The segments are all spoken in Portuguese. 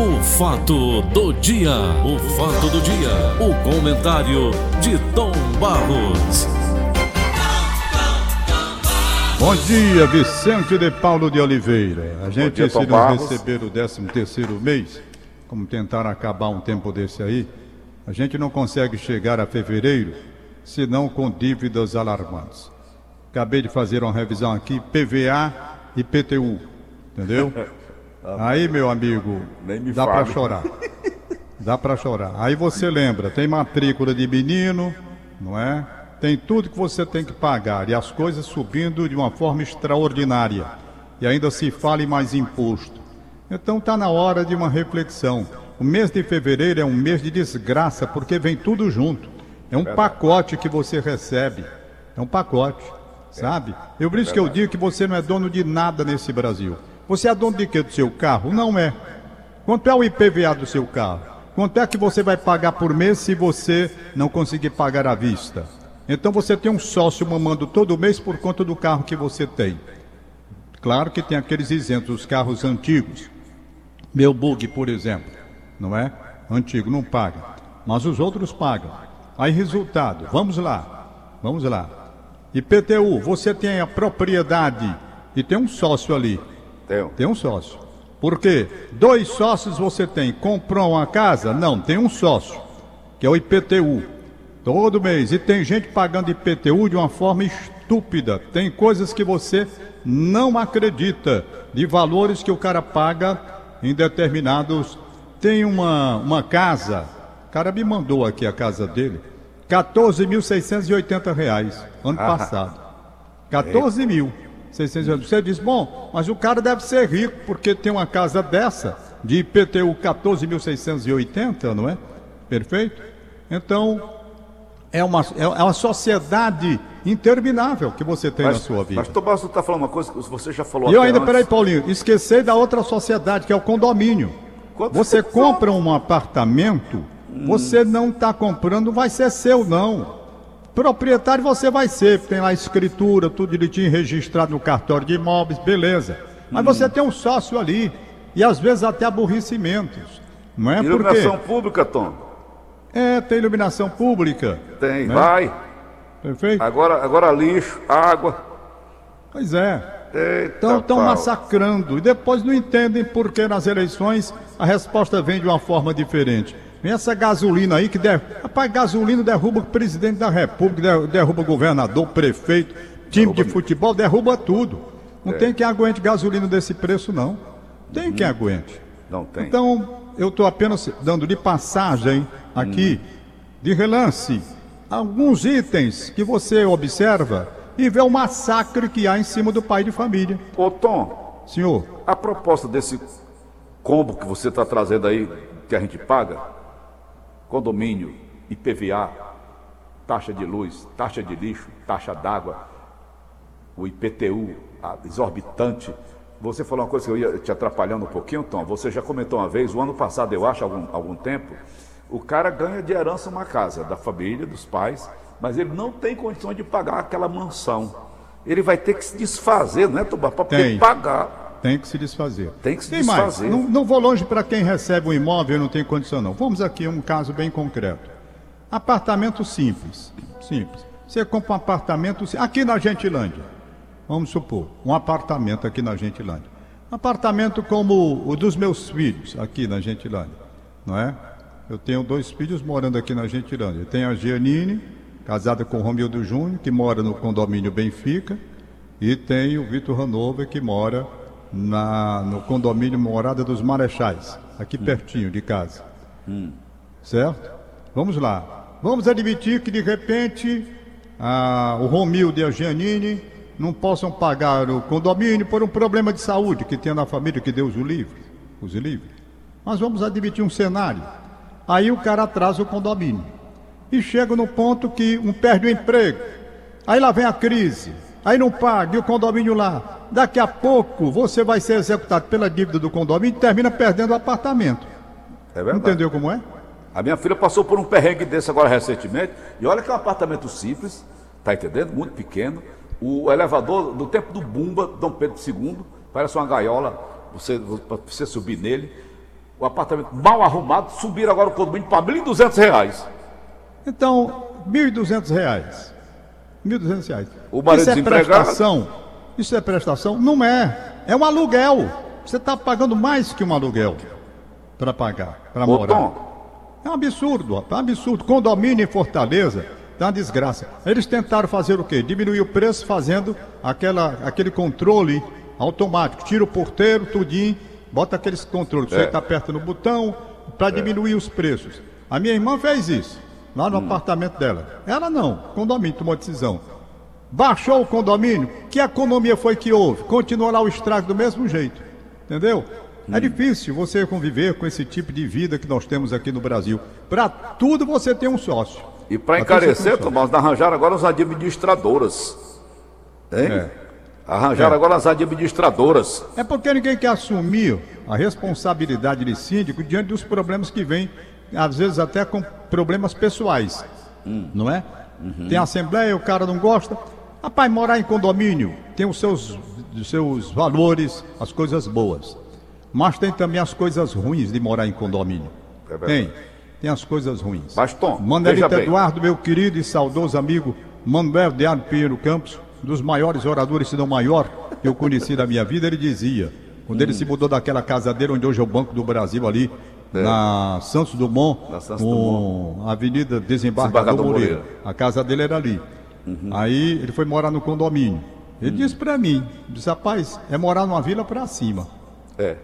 O fato do dia, o fato do dia, o comentário de Tom Barros. Bom dia, Vicente de Paulo de Oliveira. A gente, dia, se não Barros. receber o 13 terceiro mês, como tentaram acabar um tempo desse aí, a gente não consegue chegar a fevereiro, senão com dívidas alarmantes. Acabei de fazer uma revisão aqui, PVA e PTU, entendeu? Aí, meu amigo, Nem me dá para chorar. Dá para chorar. Aí você lembra, tem matrícula de menino, não é? Tem tudo que você tem que pagar e as coisas subindo de uma forma extraordinária. E ainda se fala em mais imposto. Então está na hora de uma reflexão. O mês de fevereiro é um mês de desgraça porque vem tudo junto. É um pacote que você recebe. É um pacote, sabe? Eu por isso que eu digo que você não é dono de nada nesse Brasil. Você é dono de quê do seu carro? Não é. Quanto é o IPVA do seu carro? Quanto é que você vai pagar por mês se você não conseguir pagar à vista? Então você tem um sócio mamando todo mês por conta do carro que você tem. Claro que tem aqueles isentos, os carros antigos. Meu bug, por exemplo, não é? Antigo, não paga. Mas os outros pagam. Aí, resultado, vamos lá. Vamos lá. IPTU, você tem a propriedade e tem um sócio ali. Tenho. Tem um sócio. Por quê? Dois sócios você tem. Comprou uma casa? Não, tem um sócio, que é o IPTU. Todo mês. E tem gente pagando IPTU de uma forma estúpida. Tem coisas que você não acredita, de valores que o cara paga em determinados. Tem uma, uma casa, o cara me mandou aqui a casa dele, 14.680 reais, ano passado. 14 mil. 600 Você diz, bom, mas o cara deve ser rico, porque tem uma casa dessa, de IPTU 14.680, não é? Perfeito? Então, é uma, é uma sociedade interminável que você tem na sua vida. Mas Tomás, você está falando uma coisa que você já falou E eu ainda, antes. peraí, Paulinho, esqueci da outra sociedade, que é o condomínio. Quanto Você você compra um apartamento, você não está comprando, vai ser seu, não. Proprietário você vai ser, tem lá a escritura, tudo direitinho registrado no cartório de imóveis, beleza. Mas você tem um sócio ali, e às vezes até aborrecimentos. Não é porque. Iluminação pública, Tom? É, tem iluminação pública. Tem, né? vai. Perfeito? Agora, agora lixo, água. Pois é. Então estão massacrando e depois não entendem por que nas eleições a resposta vem de uma forma diferente. Vem essa gasolina aí que der... Rapaz, gasolina derruba o presidente da república, der- derruba governador, prefeito, time de futebol, derruba tudo. Não tem quem aguente gasolina desse preço, não. Tem quem aguente. Não tem. Então, eu estou apenas dando de passagem aqui, de relance, alguns itens que você observa e vê o massacre que há em cima do pai de família. Ô, Tom, Senhor, a proposta desse combo que você está trazendo aí, que a gente paga, condomínio, IPVA, taxa de luz, taxa de lixo, taxa d'água, o IPTU, exorbitante. Você falou uma coisa que eu ia te atrapalhando um pouquinho, Tom. Você já comentou uma vez, o ano passado, eu acho, algum, algum tempo, o cara ganha de herança uma casa da família, dos pais, mas ele não tem condições de pagar aquela mansão. Ele vai ter que se desfazer, não é, Tubá? Para poder pagar. Tem que se desfazer. Tem que se Tem mais. desfazer. Não, não vou longe para quem recebe um imóvel e não tem condição, não. Vamos aqui a um caso bem concreto. Apartamento simples. Simples. Você compra um apartamento aqui na Gentilândia. Vamos supor, um apartamento aqui na Gentilândia. Um apartamento como o dos meus filhos aqui na Gentilândia, não é? Eu tenho dois filhos morando aqui na Gentilândia. Tem a Giannine, casada com o Romildo Júnior, que mora no condomínio Benfica, e tem o Vitor Hanover, que mora na, no condomínio Morada dos Marechais, aqui pertinho de casa. Certo? Vamos lá. Vamos admitir que de repente ah, o Romildo e a Giannini não possam pagar o condomínio por um problema de saúde que tem na família, que Deus o livre, os livre. Mas vamos admitir um cenário. Aí o cara atrasa o condomínio. E chega no ponto que um perde o emprego. Aí lá vem a crise. Aí não paga, e o condomínio lá. Daqui a pouco você vai ser executado pela dívida do condomínio e termina perdendo o apartamento. É verdade. Entendeu como é? A minha filha passou por um perrengue desse agora recentemente. E olha que é um apartamento simples, tá entendendo? Muito pequeno. O elevador do tempo do Bumba, Dom Pedro II, parece uma gaiola, você, para você subir nele. o apartamento mal arrumado, subiram agora o condomínio para R$ 1.200. Então, R$ 1.200. 1.200 reais. O marido Isso é prestação? Isso é prestação? Não é. É um aluguel. Você está pagando mais que um aluguel para pagar, para morar. Tom, É um absurdo, é um absurdo. Condomínio em Fortaleza tá uma desgraça. Eles tentaram fazer o quê? Diminuir o preço fazendo aquela, aquele controle automático. Tira o porteiro, tudinho, bota aqueles controles. Você É. tá aperta no botão para diminuir os preços. A minha irmã fez isso, lá no apartamento dela. Ela não, condomínio tomou decisão. Baixou o condomínio, que economia foi que houve? Continuou lá o estrago do mesmo jeito. Entendeu? É difícil você conviver com esse tipo de vida que nós temos aqui no Brasil. Para tudo você tem um sócio. e para encarecer, um. Tomás, arranjaram agora as administradoras. Hein? É. Arranjaram É. agora as administradoras. É porque ninguém quer assumir a responsabilidade de síndico diante dos problemas que vêm, às vezes até com problemas pessoais. Não é? Tem assembleia, o cara não gosta. Rapaz, morar em condomínio tem os seus, os seus valores, as coisas boas. Mas tem também as coisas ruins de morar em condomínio. É tem. Tem as coisas ruins. Veja bem. Eduardo, meu querido e saudoso amigo Manuel Deado Pinheiro Campos, um dos maiores oradores, se não maior, que eu conheci da minha vida, ele dizia, quando Hum. ele se mudou daquela casa dele, onde hoje é o Banco do Brasil ali, na Santos Dumont, É. Na Santos com a Avenida Desembargador, Desembargador Moreira. Moreira. Uhum. A casa dele era ali. Aí ele foi morar no condomínio. Ele Hum. disse pra mim, disse, rapaz, é morar numa vila pra cima. É,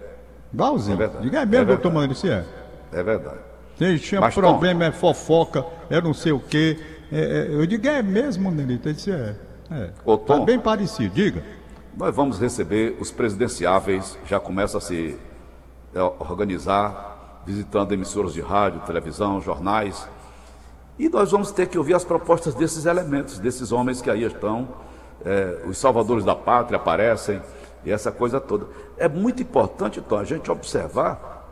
Igualzinho. É. Diga, é É mesmo, verdade. doutor Mano, isso é. é verdade. Tem, tinha Mas, Tom- problema, é fofoca, é não sei o quê. É, é, eu digo, é mesmo, Nelito? Ele disse, é. é. Ô, Tá Tom. bem parecido, diga. Nós vamos receber os presidenciáveis, já começa a se é, organizar, visitando emissoras de rádio, televisão, jornais. E nós vamos ter que ouvir as propostas desses elementos, desses homens que aí estão, é, os salvadores da pátria aparecem, e essa coisa toda. É muito importante, então, a gente observar,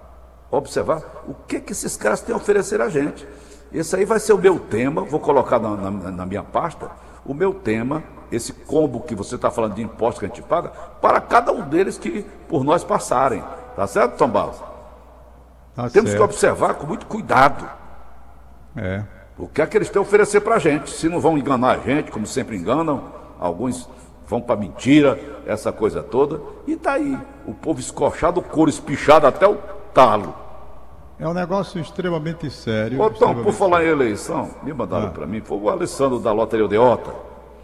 observar o que, que esses caras têm a oferecer a gente. Esse aí vai ser o meu tema, vou colocar na, na- na minha pasta, o meu tema, esse combo que você está falando de impostos que a gente paga, para cada um deles que por nós passarem. Tá certo, Tom Barros? Tá Temos que certo. observar com muito cuidado. É. O que é que eles têm a oferecer para a gente? Se não vão enganar a gente, como sempre enganam, alguns vão para mentira, essa coisa toda. E tá aí, o povo escorchado, o couro espichado até o talo. É um negócio extremamente sério. Ô Tom, extremamente por falar em eleição, me mandaram Ah. para mim, foi o Alessandro da Loteria Odeota,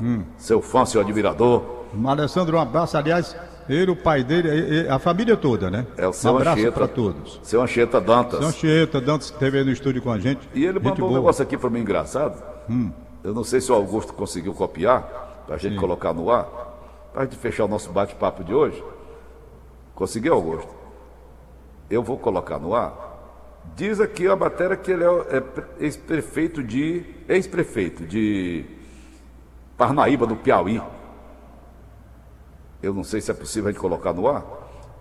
Hum. seu fã, seu admirador. Alessandro, um abraço. Aliás, ele, o pai dele, a família toda, né? É o um seu abraço Anchieta. para todos. Seu Anchieta Dantas. São Chieta, Dantas, que esteve aí no estúdio com a gente. E ele Gente mandou um boa. negócio aqui para mim engraçado. Hum. Eu não sei se o Augusto conseguiu copiar, para a gente colocar no ar, para a gente fechar o nosso bate-papo de hoje. Conseguiu, Augusto? Eu vou colocar no ar. Diz aqui a matéria que ele é, é pre- ex-prefeito de. ex-prefeito de Parnaíba, do Piauí. Eu não sei se é possível a gente colocar no ar.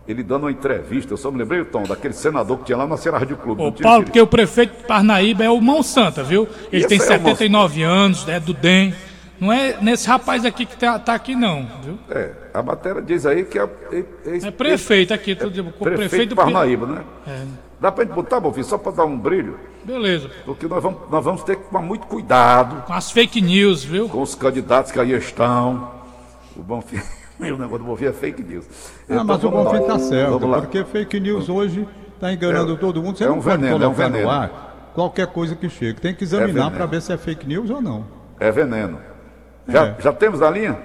Ele dando uma entrevista, eu só me lembrei, Tom, daquele senador que tinha lá na Ceará Rádio Clube. Ô, Paulo, porque o prefeito de Parnaíba é o Mão Santa, viu? Ele tem é o Mão- 79 anos, é do DEM. Não é nesse rapaz aqui que tá, tá aqui, não, viu? É, a matéria diz aí que é. É, É prefeito aqui, tudo, o prefeito, prefeito de Parnaíba, né? É, Dá pra gente botar, Bonfim, só pra dar um brilho, beleza. porque nós vamos, nós vamos ter que tomar muito cuidado Com as fake news, viu? com os candidatos que aí estão. O Bonfim, o negócio do Bonfim é fake news. Ah, mas o. Bonfim tá certo, Vamos lá. porque fake news hoje está enganando É- todo mundo. Você é não um pode veneno, é um colocar veneno. no ar qualquer coisa que chegue. Tem que examinar veneno. para ver se é fake news ou não. É veneno. Já, É. já temos a linha?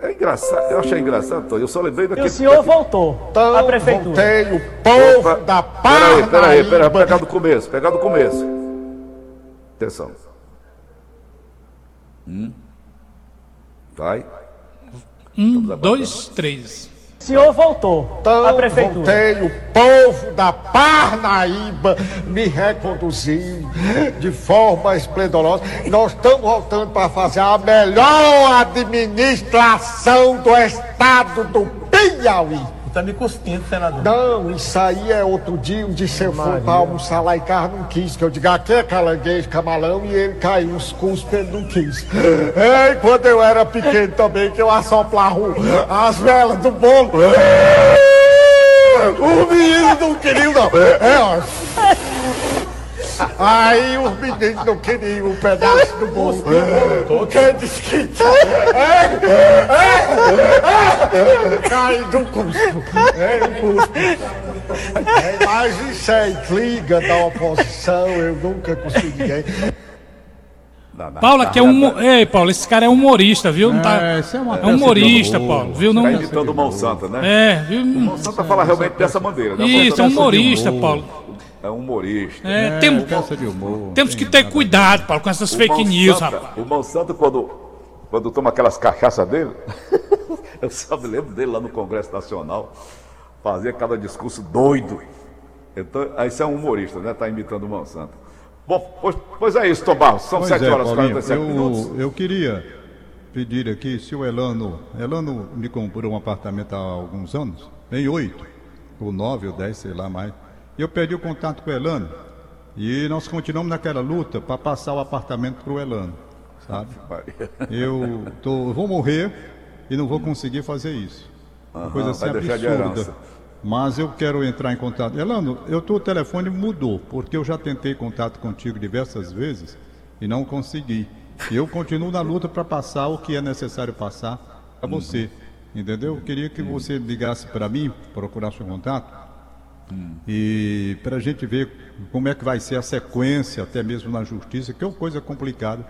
É engraçado, eu achei engraçado, Tom. Eu só lembrei E o senhor voltou Então, à prefeitura. voltei o povo Opa, da Peraí, peraí, peraí, Parnaíba. pegar do começo, pegar do começo. Atenção. Hum. Vai. Um, dois, três. O senhor voltou Então, à prefeitura. voltei o povo da Parnaíba me reconduziu de forma esplendorosa. Nós estamos voltando para fazer a melhor administração do estado do Piauí. Tá me cuspindo, senador. Não, isso aí é outro dia. Um dia eu fui para almoçar lá em casa, não quis. Que eu digo, aqui é calanguejo, camalão, e ele caiu uns cuspos, ele não quis. Ei, quando eu era pequeno também, que eu assoplava as velas do bolo. O menino não queria, não. É, ó. Aí os meninos não queriam um pedaço do bolo. Porque disse que. É, é, é, cai do cuspo. É, o cuspo. É, mas isso é intriga da oposição, eu nunca consegui da- aqui é um. Ei, Paulo, esse cara é humorista, viu? Não tá... É, isso é uma É humorista, humor. Paulo, viu? Não... Tá imitando o Monsanto, né? É, viu? Monsanto fala realmente dessa maneira, né? Isso, é Monsanto humorista, humor. Paulo. É um humorista. É, É, tem- peça de humor. temos que Tem ter cuidado, Paulo, com essas O fake news, Monsanto- rapaz. O Monsanto, quando, quando toma aquelas cachaças dele, eu só me lembro dele lá no Congresso Nacional, fazia cada discurso doido. Então, aí você é um humorista, né? Tá imitando o Monsanto. Bom, pois, pois é isso, Tom Barros. São Pois 7 é, horas e Paulinho, 47 minutos. eu, eu queria pedir aqui se o Elano. Elano me comprou um apartamento há alguns anos, em oito, ou nove, ou dez, sei lá mais. Eu perdi o contato com o Elano e nós continuamos naquela luta para passar o apartamento para o Elano, sabe? Eu tô, vou morrer e não vou conseguir fazer isso. Uma coisa assim absurda. Mas eu quero entrar em contato. Elano, eu tô, o telefone mudou, porque eu já tentei contato contigo diversas vezes e não consegui. E eu continuo na luta para passar o que é necessário passar para você. Entendeu? Eu queria que você ligasse para mim, procurar seu contato, e para a gente ver como é que vai ser a sequência, até mesmo na justiça, que é uma coisa complicada.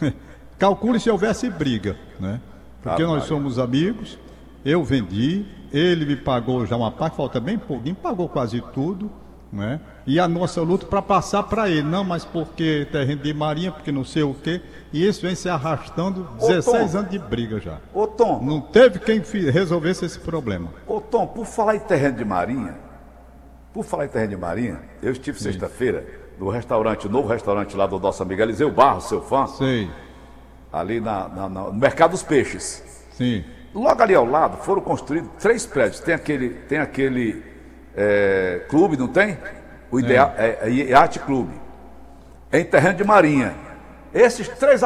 Calcule se houvesse briga, né? Porque Ah, nós somos amigos, eu vendi, ele me pagou já uma parte, falta bem pouquinho, pagou quase tudo, né? E a nossa luta para passar para ele, não, mas porque terreno de marinha, porque não sei o quê, e isso vem se arrastando Ô, 16 Tom. anos de briga já. Ô Tom, Não teve quem resolvesse esse problema. ô Tom, por falar em terreno de marinha, por falar em terreno de marinha, eu estive sexta-feira no restaurante, novo restaurante lá do nosso amigo Eliseu Barros, seu fã, Sei, ali na, na- na- no Mercado dos Peixes. sim. Logo ali ao lado foram construídos três prédios. Tem aquele, tem aquele é, clube, não tem? O Idea, é. é Iate Clube. Em terreno de marinha. Esses três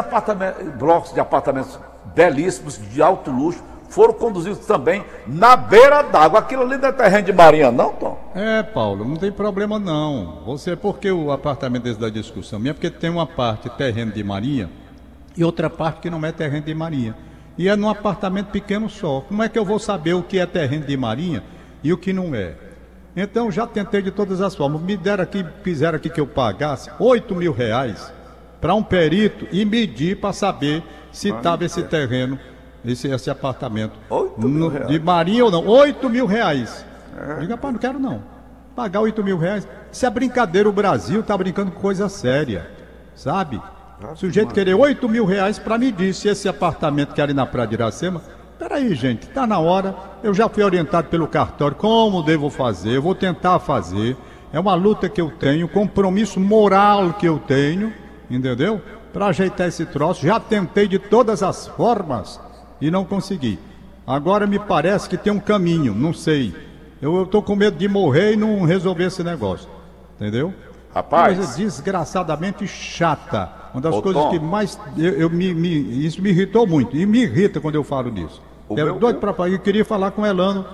blocos de apartamentos belíssimos, de alto luxo, foram conduzidos também na beira d'água. Aquilo ali não é terreno de marinha, não, Tom? É, Paulo, não tem problema não. Você, porque o apartamento desse da discussão minha, porque tem uma parte terreno de marinha e outra parte que não é terreno de marinha. E é num apartamento pequeno só. Como é que eu vou saber o que é terreno de marinha e o que não é? Então já tentei de todas as formas. Me deram aqui, quiseram aqui que eu pagasse 8 mil reais para um perito e medir para saber se estava esse terreno, esse, esse apartamento. Oito mil no- reais? de marinha ou não? 8 mil reais. Diga, rapaz, não quero não. Pagar 8 mil reais. Isso é brincadeira, o Brasil tá brincando com coisa séria. Sabe? O sujeito querer 8 mil reais para medir se esse apartamento que é ali na Praia de Iracema. Peraí, gente, tá na hora. Eu já fui orientado pelo cartório como devo fazer, eu vou tentar fazer. É uma luta que eu tenho, compromisso moral que eu tenho, entendeu? Para ajeitar esse troço. Já tentei de todas as formas e não consegui. Agora me parece que tem um caminho, não sei. Eu, eu tô com medo de morrer e não resolver esse negócio. Entendeu? Rapaz. Coisa desgraçadamente chata. Uma das coisas Tom. que mais. Eu, eu me, me- isso me irritou muito. E me irrita quando eu falo nisso. O Quero meu- doido para Eu queria falar com o Elano.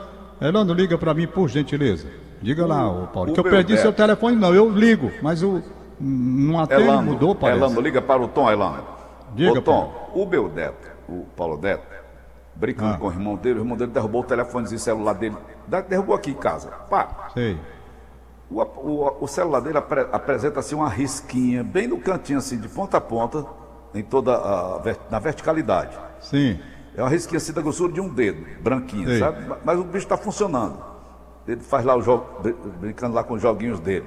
Elano, liga para mim, por gentileza. Diga lá, ô Paulo. o que eu perdi Beto. seu telefone, não. Eu ligo, mas o. Não atende, Elano, mudou, parece. Elano, liga para o Tom, Elano. Diga, Ô, Tom, o meu Neto, o Paulo Neto, brincando Ah. com o irmão dele, o irmão dele derrubou o telefonezinho celular dele. Derrubou aqui em casa. Pá, Sei. o, o- o celular dele apre- apresenta assim uma risquinha, bem no cantinho assim, de ponta a ponta, em toda a, na verticalidade. Sim. É uma risquinha assim da grossura de um dedo, branquinha, Sei. sabe? Ma- Mas o bicho está funcionando. Ele faz lá o jogo, br- brincando lá com os joguinhos dele.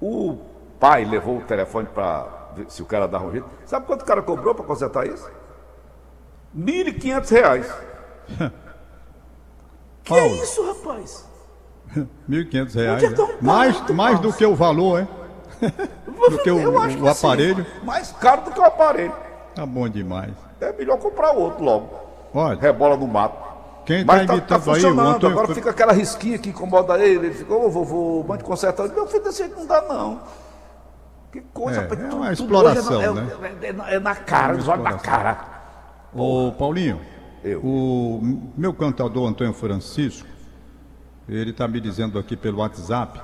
O pai levou o telefone para ver se o cara dava um jeito. Sabe quanto o cara cobrou para consertar isso? R$ 1.500 reais. que é isso, rapaz? 1.500 reais. Onde é tão né? mais, mais do que o valor, é? do que o, Eu acho o aparelho. mais caro do que o aparelho. Tá bom demais. É melhor comprar outro logo. Olha, Rebola no mato. quem Mas tá tá, tá aí, funcionando. Agora fica aquela risquinha que incomoda ele. Ele fica, ô vovô, mande consertar. Meu filho, desse jeito não dá, não. Que coisa, É, rapaz, é uma tudo exploração, é, né? É, é na- é na cara, eles olham na cara. Ô, Paulinho, Eu. o meu cantador Antônio Francisco, Ele está me dizendo aqui pelo WhatsApp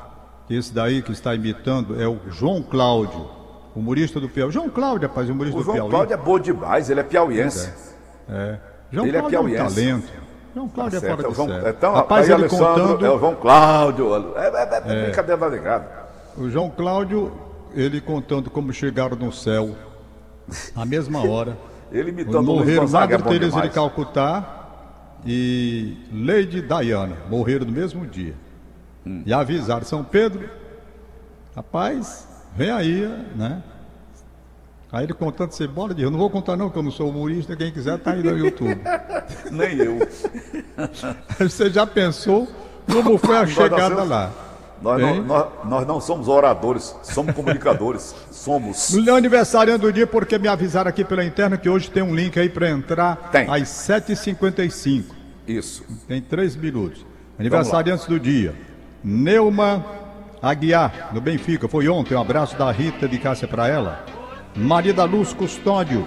que esse daí que está imitando é o João Cláudio, humorista do Piauí. João Cláudio, rapaz, humorista O do João Piauí. Cláudio é bom demais, ele é piauiense. É. João Ele é Cláudio é um piauiense. talento. João Cláudio Tá é fora é o de João, série. então, Rapaz, ele contando... é o João Cláudio. É, é, é, brincadeira da ligada. O João Cláudio, ele contando como chegaram no céu na mesma hora. Ele imitando o morreram Madre Teresa de. Calcutá e Lady Diana. Morreram no mesmo dia. Hum. E avisaram São Pedro, rapaz, vem aí, né? Aí ele contando essa bola de eu não vou contar não, que eu não sou humorista, quem quiser tá aí no YouTube. Nem eu. Você já pensou como foi a chegada lá? Nós não, nós, nós não somos oradores, somos comunicadores. Somos. No aniversário do dia, porque me avisaram aqui pela interna que hoje tem um link aí para entrar Tem. às 7h55. Isso. Tem três minutos. Aniversariantes do dia. Neuma Aguiar, no Benfica. Foi ontem. Um abraço da Rita de Cássia para ela. Maria da Luz Custódio.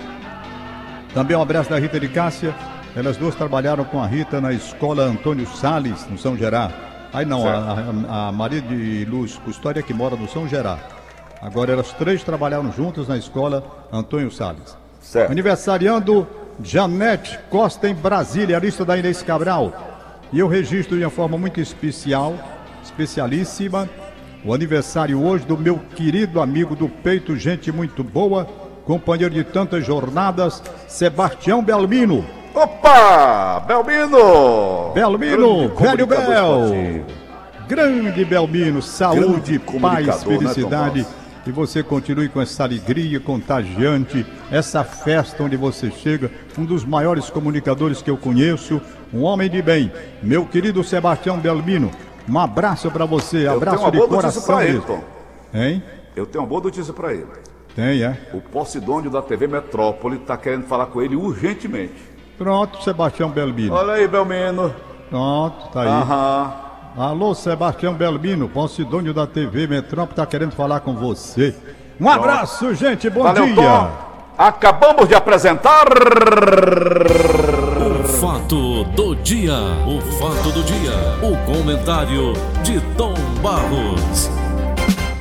Também um abraço da Rita de Cássia. Elas duas trabalharam com a Rita na escola Antônio Sales, no São Gerard. Aí não, a, a- Maria de Luz Custódia que mora no São Gerard. Agora elas três trabalharam juntas na escola Antônio Sales. Certo. Aniversariando Janete Costa em Brasília, a lista da Inês Cabral. E eu registro de uma forma muito especial, especialíssima, o aniversário hoje do meu querido amigo do peito, gente muito boa, companheiro de tantas jornadas, Sebastião Belmino. Opa! Belmino! Belmino, velho Bel. Grande Belmino, saúde, Grande paz, né, felicidade. Tom que você continue com essa alegria contagiante, essa festa onde você chega, um dos maiores comunicadores que eu conheço, um homem de bem, meu querido Sebastião Belmino. Um abraço para você, Eu abraço de coração ele, mesmo. Hein? Eu tenho uma boa notícia pra ele. Tem, é? O Posidônio da TV Metrópole está querendo falar com ele urgentemente. Pronto, Sebastião Belmino. Olha aí, Belmino. Pronto, tá aí. Aham. Alô, Sebastião Belmino, Poncidônio da TV Metrópole, tá querendo falar com você. Um abraço, gente, bom Valeu, dia. Tom. Acabamos de apresentar. O fato do dia. O fato do dia. O comentário de Tom Barros.